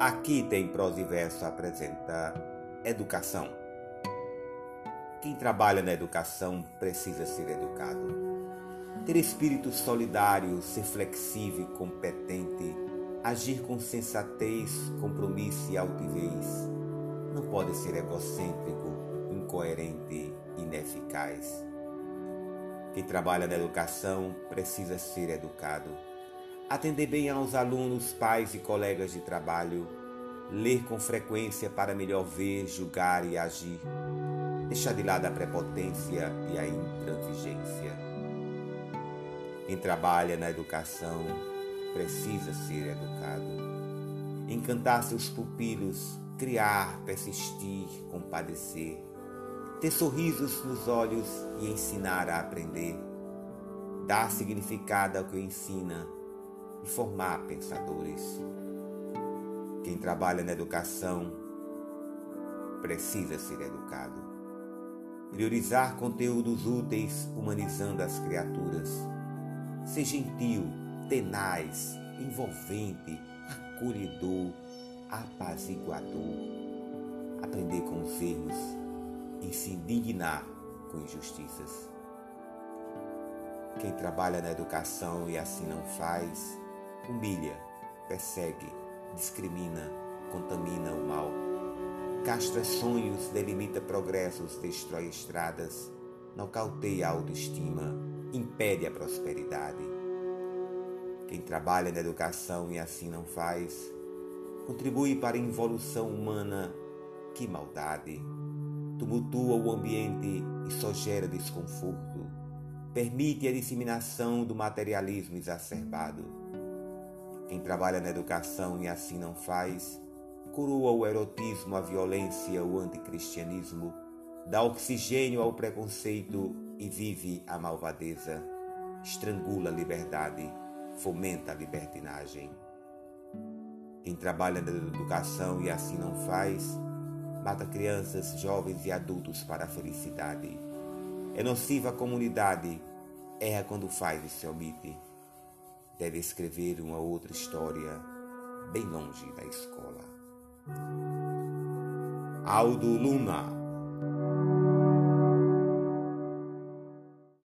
Aqui tem prosa e verso apresenta educação. Quem trabalha na educação precisa ser educado. Ter espírito solidário, ser flexível e competente, agir com sensatez, compromisso e altivez. Não pode ser egocêntrico, incoerente, ineficaz. Quem trabalha na educação precisa ser educado. Atender bem aos alunos, pais e colegas de trabalho. Ler com frequência para melhor ver, julgar e agir. Deixar de lado a prepotência e a intransigência. Quem trabalha na educação precisa ser educado. Encantar seus pupilos, criar, persistir, compadecer ter sorrisos nos olhos e ensinar a aprender, dar significado ao que ensina e formar pensadores. Quem trabalha na educação precisa ser educado. Priorizar conteúdos úteis, humanizando as criaturas. Ser gentil, tenaz, envolvente, acolhedor, apaziguador. Aprender com os erros e se indignar com injustiças. Quem trabalha na educação e assim não faz, humilha, persegue, discrimina, contamina o mal, castra sonhos, delimita progressos, destrói estradas, nocauteia a autoestima, impede a prosperidade. Quem trabalha na educação e assim não faz, contribui para a involução humana. Que maldade! tumultua o ambiente e só gera desconforto, permite a disseminação do materialismo exacerbado. Quem trabalha na educação e assim não faz, coroa o erotismo, a violência, o anticristianismo, dá oxigênio ao preconceito e vive a malvadeza, estrangula a liberdade, fomenta a libertinagem. Quem trabalha na educação e assim não faz, mata crianças, jovens e adultos para a felicidade. É nociva à comunidade, erra quando faz e se omite. Deve escrever uma outra história, bem longe da escola. Aldo Luna